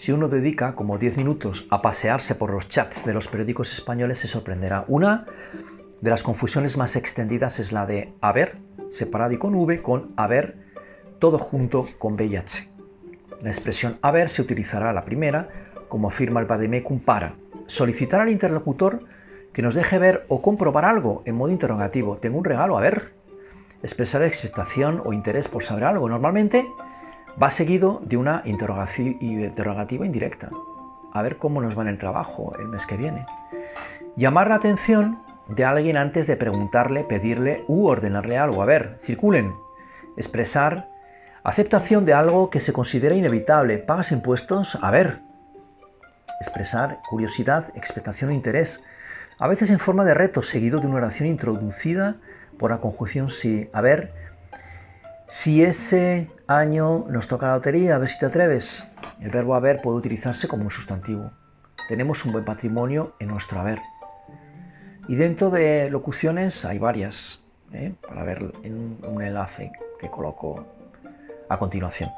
Si uno dedica como 10 minutos a pasearse por los chats de los periódicos españoles, se sorprenderá. Una de las confusiones más extendidas es la de haber, separado y con V, con haber, todo junto con B y H. La expresión haber se utilizará la primera, como afirma el Bademecum, para solicitar al interlocutor que nos deje ver o comprobar algo en modo interrogativo. Tengo un regalo, a ver. Expresar expectación o interés por saber algo. Normalmente va seguido de una interrogativa indirecta. A ver cómo nos va en el trabajo el mes que viene. Llamar la atención de alguien antes de preguntarle, pedirle u ordenarle algo. A ver, circulen. Expresar aceptación de algo que se considera inevitable. ¿Pagas impuestos? A ver. Expresar curiosidad, expectación o interés. A veces en forma de reto, seguido de una oración introducida por la conjunción sí. A ver, si ese año nos toca la lotería, a ver si te atreves. El verbo haber puede utilizarse como un sustantivo. Tenemos un buen patrimonio en nuestro haber. Y dentro de locuciones hay varias, ¿eh? para ver en un enlace que coloco a continuación.